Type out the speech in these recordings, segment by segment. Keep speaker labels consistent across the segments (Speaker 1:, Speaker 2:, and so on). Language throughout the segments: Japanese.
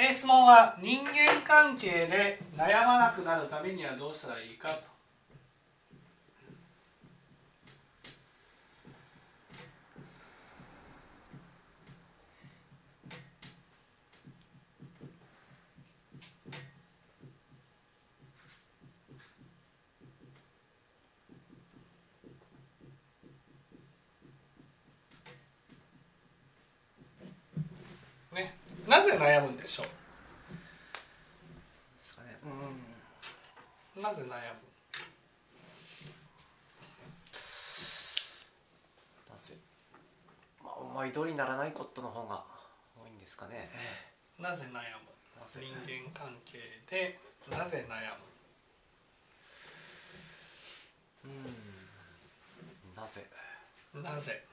Speaker 1: え質問は人間関係で悩まなくなるためにはどうしたらいいかと。ね、なぜ悩むんでしょ
Speaker 2: ですかねうん
Speaker 1: うなぜ悩む？
Speaker 2: なぜまあ思い通りにならないことの方が多いんですかね。
Speaker 1: なぜ悩む？人間関係でなぜ悩
Speaker 2: うん。なぜ？
Speaker 1: むなぜ？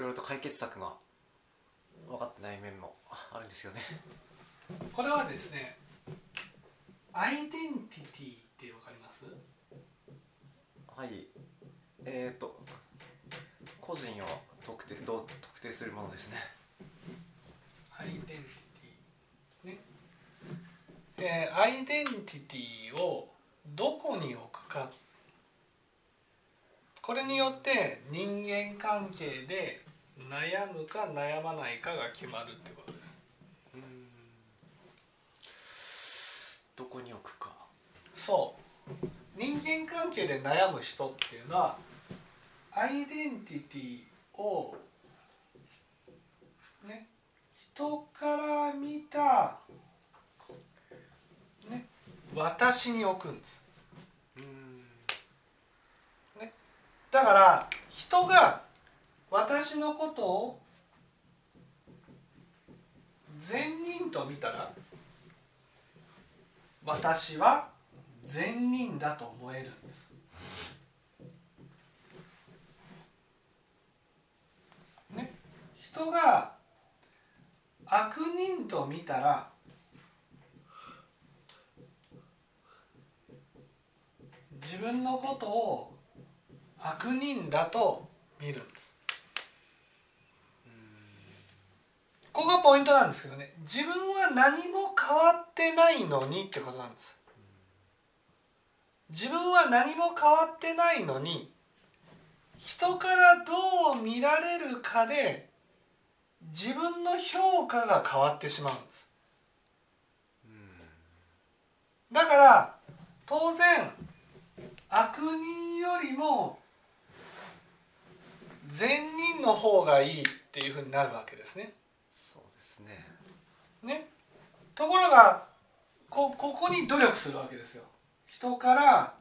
Speaker 2: ろいろと解決策が分かってない面もあるんですよね。
Speaker 1: これはですねアイデンティティってわかります？
Speaker 2: はい。えっ、ー、と個人を特定どう特定するものですね。
Speaker 1: アイデンティティね。でアイデンティティをどこに置くか。これによって人間関係で悩むか悩まないかが決まるってことです。
Speaker 2: どこに置くか。
Speaker 1: そう。人間関係で悩む人っていうのはアイデンティティをね人から見た、ね、私に置くんです。
Speaker 2: うん。
Speaker 1: だから人が私のことを善人と見たら私は善人だと思えるんです。ね、人が悪人と見たら自分のことを悪人だと見るんです。ここがポイントなんですけどね自分は何も変わってないのにってことなんです。自分は何も変わってないのに人からどう見られるかで自分の評価が変わってしまうんです。だから当然悪人よりも善人の方がいいっていうふうになるわけですね。
Speaker 2: ね。
Speaker 1: ね。ところがこここに努力するわけですよ。人から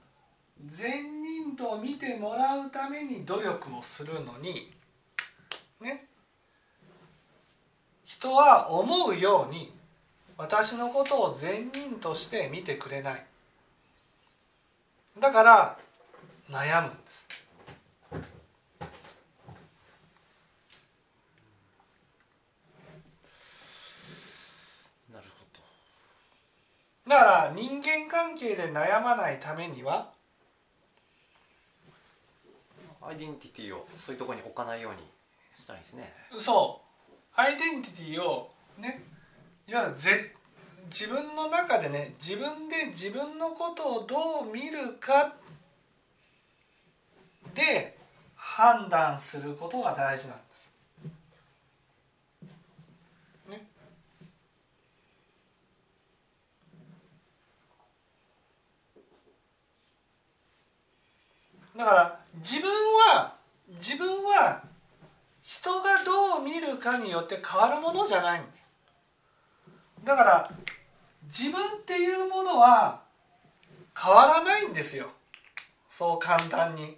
Speaker 1: 善人と見てもらうために努力をするのにね。人は思うように私のことを善人として見てくれない。だから悩むんです
Speaker 2: なるほ
Speaker 1: だから人間関係で悩まないためには？
Speaker 2: どアイデンティティをそういうところに置かないようにしたらいいですね。
Speaker 1: そう。アイデンティティをねいわゆるぜ自分の中でね自分で自分のことをどう見るかで判断することが大事なんです。ね。だから自分は自分は人がどう見るかによって変わるものじゃないんです。だから自分っていうものは変わらないんですよ。そう簡単に。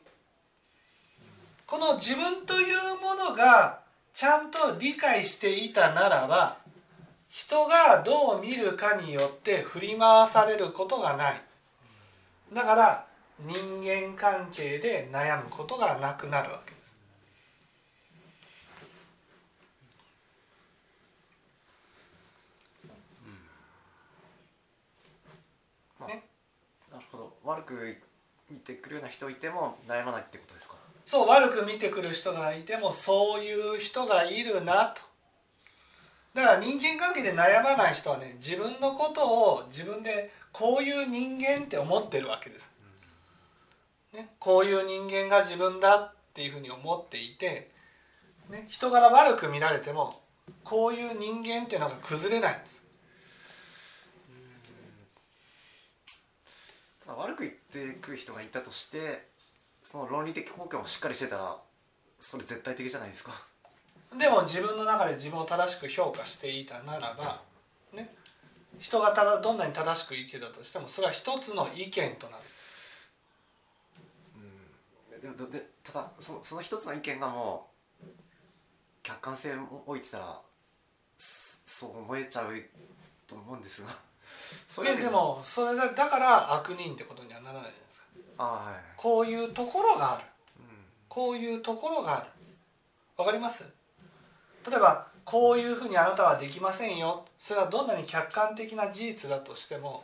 Speaker 1: この自分というものがちゃんと理解していたならば人がどう見るかによって振り回されることがない。だから人間関係で悩むことがなくなるわけです。
Speaker 2: まあ、
Speaker 1: ね
Speaker 2: く見てくるような人いても悩まないってことですか？
Speaker 1: そう悪く見てくる人がいてもそういう人がいるなと。だから人間関係で悩まない人はね自分のことを自分でこういう人間って思ってるわけです、ね、こういう人間が自分だっていうふうに思っていて、ね、人柄悪く見られてもこういう人間っていうのが崩れないんです。
Speaker 2: 悪く言ってくる人がいたとしてその論理的根拠もしっかりしてたらそれ絶対的じゃないですか。
Speaker 1: でも自分の中で自分を正しく評価していたならば、ね、人がただどんなに正しく生きたとしてもそれは一つの意見となる。
Speaker 2: でもでただそのその一つの意見がもう客観性を置いてたらそそう思えちゃうと思うんですが。そ
Speaker 1: ででもそれだだから悪人ってことにはならないじゃないですか？
Speaker 2: あはい
Speaker 1: こういうところがある。
Speaker 2: うん
Speaker 1: こういうところがある。わかります？例えばこういうふうにあなたはできませんよ。それはどんなに客観的な事実だとしても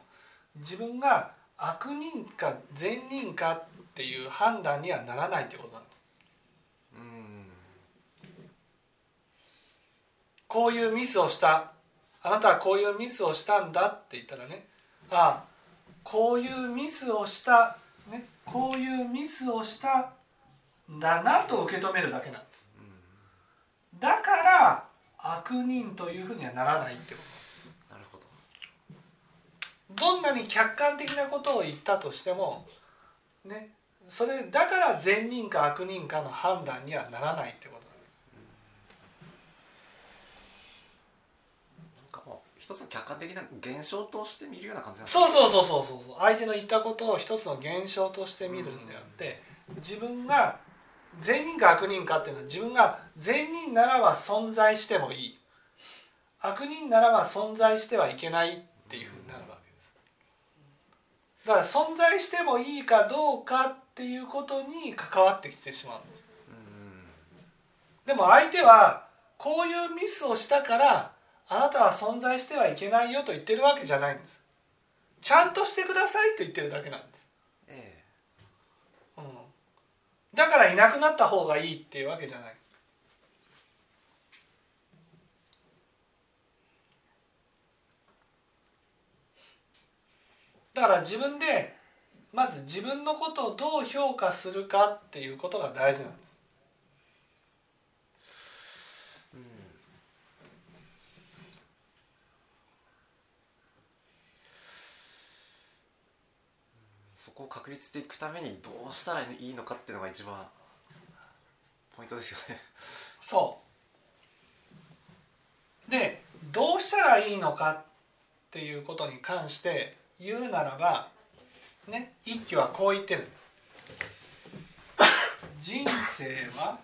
Speaker 1: 自分が悪人か善人かっていう判断にはならないってことなんです。
Speaker 2: うん。
Speaker 1: こういうミスをした。あなたはこういうミスをしたんだって言ったらね。ああこういうミスをした、ね、こういうミスをしたんだなと受け止めるだけなんです。だから悪人というふうにはならないってこ
Speaker 2: なるほど。
Speaker 1: とどんなに客観的なことを言ったとしてもねそれだから善人か悪人かの判断にはならないってことなんです。
Speaker 2: なんかもう一つの客観的な現象として見るような感じなんです
Speaker 1: そうそうそうそうそうそう。相手の言ったことを一つの現象として見るんであって自分が善人か悪人かっていうのは自分が善人ならば存在してもいい。悪人ならば存在してはいけないっていうふうになるわけです。だから存在してもいいかどうかっていうことに関わってきてしまうんです。
Speaker 2: うん。
Speaker 1: でも相手はこういうミスをしたからあなたは存在してはいけないよと言ってるわけじゃないんです。ちゃんとしてくださいと言ってるだけなんです。
Speaker 2: え
Speaker 1: うん。だからいなくなった方がいいっていうわけじゃない。だから自分でまず自分のことをどう評価するかっていうことが大事なんです。
Speaker 2: えうん。そこを確立していくためにどうしたらいいのかっていうのが一番ポイントですよね。
Speaker 1: そう。でどうしたらいいのかっていうことに関して言うならばね一挙はこう言ってるんです。人生は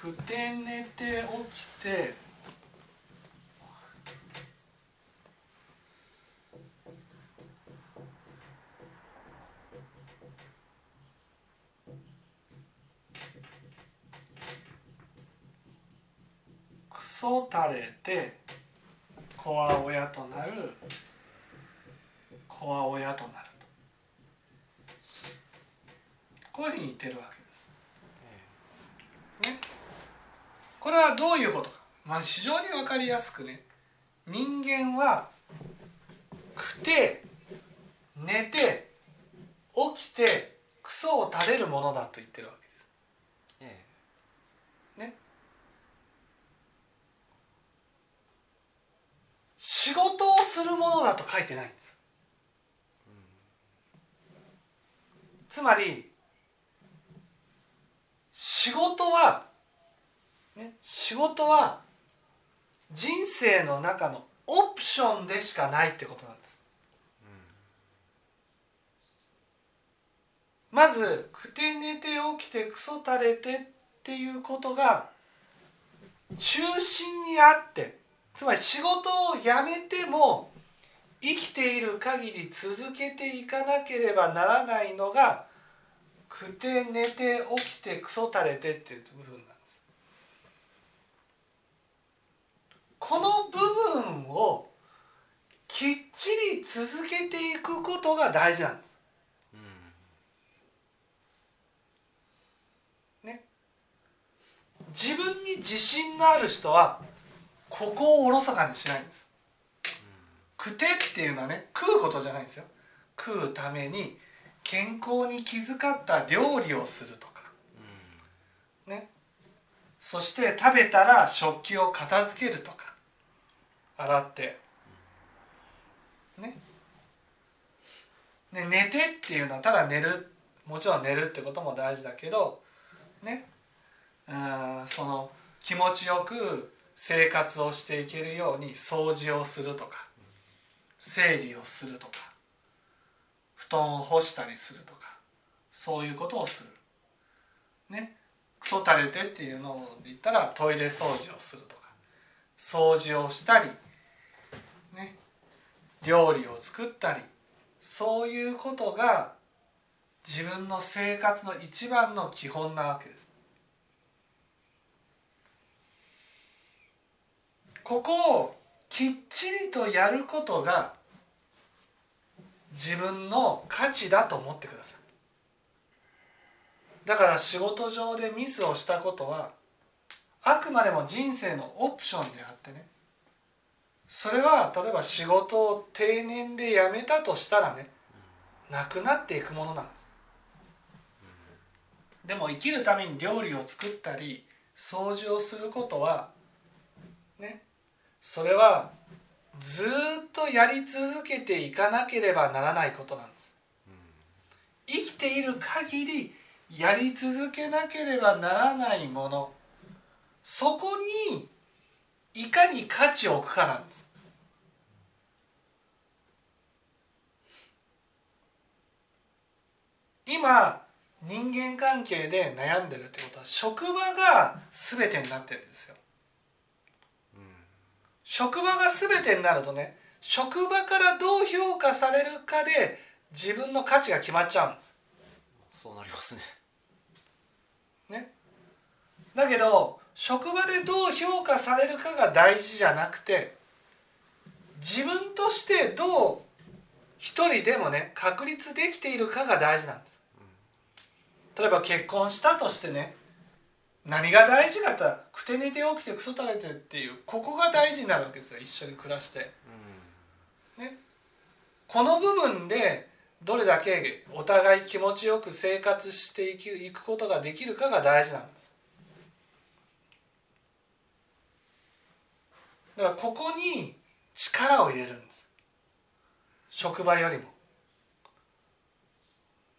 Speaker 1: くて寝て起きてクソ垂れて子は親となる子は親となると。こういうふうに言ってるわけです。ね、これはどういうことか、まあ、非常に分かりやすくね。人間は食て寝て起きてクソを垂れるものだと言ってるわけです。
Speaker 2: え
Speaker 1: ね仕事をするものだと書いてないんです。つまり仕事は、ね、仕事は人生の中のオプションでしかないってことなんです。まずくて寝て起きてクソ垂れてっていうことが中心にあってつまり仕事を辞めても生きている限り続けていかなければならないのがくて寝て起きてクソ垂れてっていう部分なんです。ここの部分をきっちり続けていくことが大事なんです。ね、自分に自信のある人はここをおろそかにしないんです。食てっていうのはね食うことじゃないんですよ。食うために健康に気遣った料理をするとか、ね、そして食べたら食器を片付けるとか。洗って。ね。ね寝てっていうのはただ寝る。もちろん寝るってことも大事だけど。ね。うんその気持ちよく生活をしていけるように掃除をするとか整理をするとか布団を干したりするとかそういうことをする。ね。クソ垂れてっていうので言ったらトイレ掃除をするとか掃除をしたりね。料理を作ったりそういうことが自分の生活の一番の基本なわけです。ここをきっちりとやることが自分の価値だと思ってください。だから仕事上でミスをしたことはあくまでも人生のオプションであってね。それは例えば仕事を定年で辞めたとしたらねなくなっていくものなんです。でも生きるために料理を作ったり掃除をすることはねそれはずっとやり続けていかなければならないことなんです。生きている限りやり続けなければならないもの。そこにいかに価値を置くかなんです。今人間関係で悩んでるってことは職場が全てになってるんですよ。職場が全てになるとね職場からどう評価されるかで自分の価値が決まっちゃうんです。
Speaker 2: そうなりますね。
Speaker 1: ね。だけど職場でどう評価されるかが大事じゃなくて自分としてどう一人でもね確立できているかが大事なんです。例えば結婚したとしてね何が大事かってくて寝て起きてクソ垂れてっていうここが大事になるわけですよ一緒に暮らして。ね、この部分でどれだけお互い気持ちよく生活していくことができるかが大事なんです。だからここに力を入れるんです。職場よりも。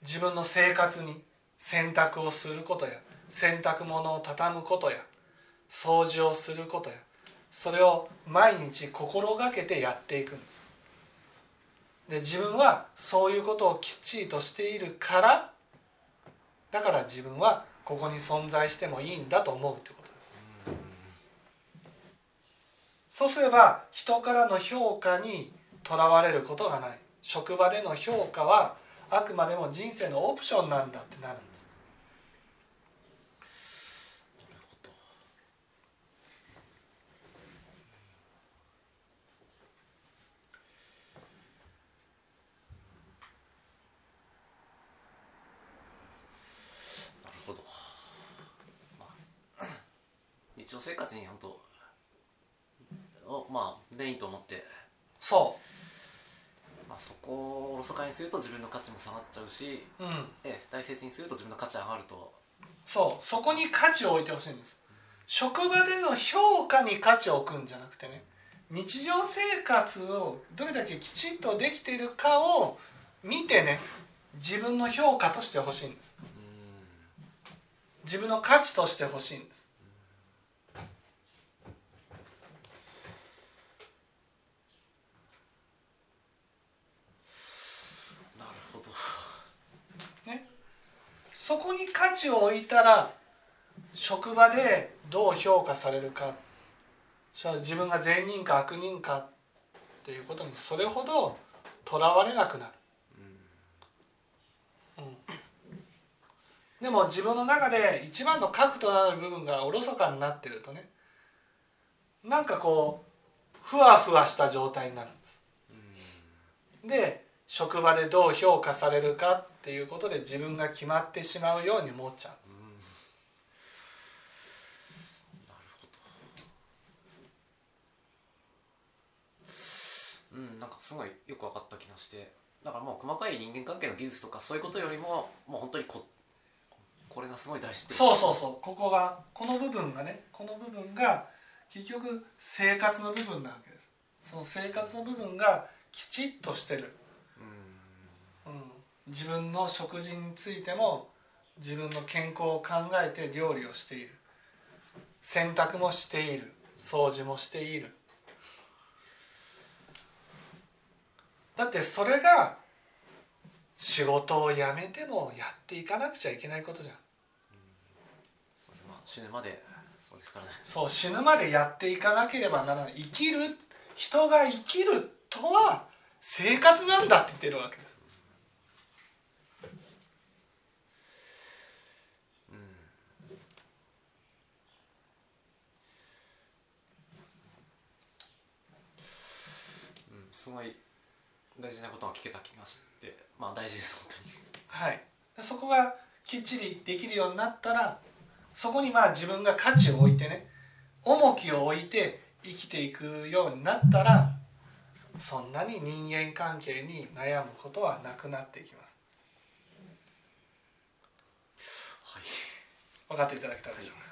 Speaker 1: 自分の生活に洗濯をすることや洗濯物を畳むことや掃除をすることやそれを毎日心がけてやっていくんです。で自分はそういうことをきっちりとしているからだから自分はここに存在してもいいんだと思うってことです。そうすれば人からの評価にとらわれることがない。職場での評価はあくまでも人生のオプションなんだってなる。んです
Speaker 2: 日常生活に本当をまあメインと思って。
Speaker 1: そ
Speaker 2: まあ、そこをおろそかにすると自分の価値も下がっちゃうし、
Speaker 1: ううん。
Speaker 2: ええ大切にすると自分の価値上がると。
Speaker 1: そう。そこに価値を置いてほしいんです。職場での評価に価値を置くんじゃなくてね日常生活をどれだけきちんとできているかを見てね自分の評価としてほしいんです。自分の価値としてほしいんです
Speaker 2: なるほど
Speaker 1: そこに価値を置いたら職場でどう評価されるか。自分が善人か悪人かっていうことにそれほどとらわれなくなる、うん、でも自分の中で一番の核となる部分がおろそかになってるとねなんかこうふわふわした状態になるんです。
Speaker 2: うん。
Speaker 1: で職場でどう評価されるかっていうことで自分が決まってしまうように思っちゃうんです。
Speaker 2: うん。うんなんかすごいよく分かった気がして。だからもう細かい人間関係の技術とかそういうことよりももう本当にここれがすごい大事って。
Speaker 1: そうそうそう。ここがこの部分がねこの部分が結局生活の部分なわけです。その生活の部分がきちっとしてる、自分の食事についても自分の健康を考えて料理をしている。洗濯もしている。掃除もしている。だってそれが仕事を辞めてもやっていかなくちゃいけないことじゃん。
Speaker 2: そうですね。まあ死ぬまでそうですからね。
Speaker 1: そう死ぬまでやっていかなければならない。生きる人が生きるとは生活なんだって言ってるわけで
Speaker 2: すごい大事なことが聞けた気がしてまあ大事です本当に。
Speaker 1: はい。そこがきっちりできるようになったらそこにまあ自分が価値を置いてね重きを置いて生きていくようになったらそんなに人間関係に悩むことはなくなっていきます。
Speaker 2: はい。
Speaker 1: 分かっていただけたでしょうか？